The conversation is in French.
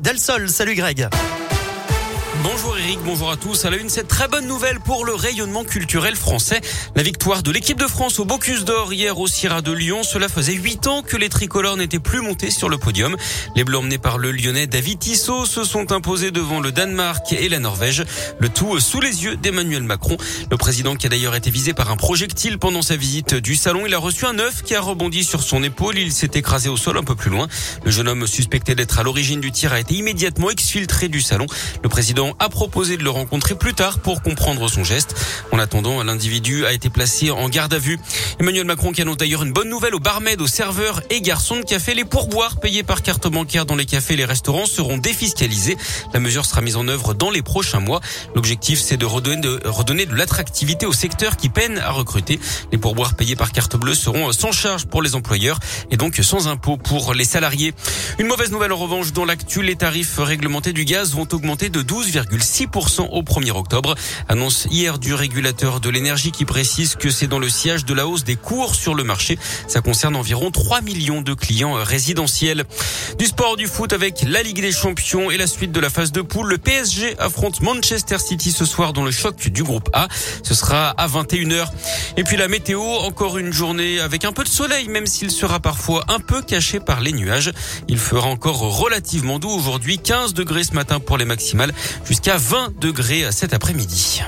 Delsol. Salut Greg. Bonjour Eric, bonjour à tous. À la une, cette très bonne nouvelle pour le rayonnement culturel français. La victoire de l'équipe de France au Bocuse d'Or hier au Sierra de Lyon. Cela faisait huit ans que les tricolores n'étaient plus montés sur le podium. Les Bleus emmenés par le Lyonnais David Tissot se sont imposés devant le Danemark et la Norvège. Le tout sous les yeux d'Emmanuel Macron. Le président qui a d'ailleurs été visé par un projectile pendant sa visite du salon. Il a reçu un œuf qui a rebondi sur son épaule. Il s'est écrasé au sol un peu plus loin. Le jeune homme suspecté d'être à l'origine du tir a été immédiatement exfiltré du salon. Le président a proposé de le rencontrer plus tard pour comprendre son geste. En attendant, l'individu a été placé en garde à vue. Emmanuel Macron qui annonce d'ailleurs une bonne nouvelle aux barmaids, aux serveurs et garçons de café. Les pourboires payés par carte bancaire dans les cafés et les restaurants seront défiscalisés. La mesure sera mise en œuvre dans les prochains mois. L'objectif, c'est de redonner de, redonner de l'attractivité au secteur qui peine à recruter. Les pourboires payés par carte bleue seront sans charge pour les employeurs et donc sans impôt pour les salariés. Une mauvaise nouvelle en revanche dans l'actu, les tarifs réglementés du gaz vont augmenter de 12, 6% au 1er octobre. Annonce hier du régulateur de l'énergie qui précise que c'est dans le siège de la hausse des cours sur le marché. Ça concerne environ 3 millions de clients résidentiels. Du sport du foot avec la Ligue des Champions et la suite de la phase de poule. Le PSG affronte Manchester City ce soir dans le choc du groupe A. Ce sera à 21h. Et puis la météo, encore une journée avec un peu de soleil, même s'il sera parfois un peu caché par les nuages. Il fera encore relativement doux aujourd'hui, 15 degrés ce matin pour les maximales, jusqu'à 20 degrés cet après-midi.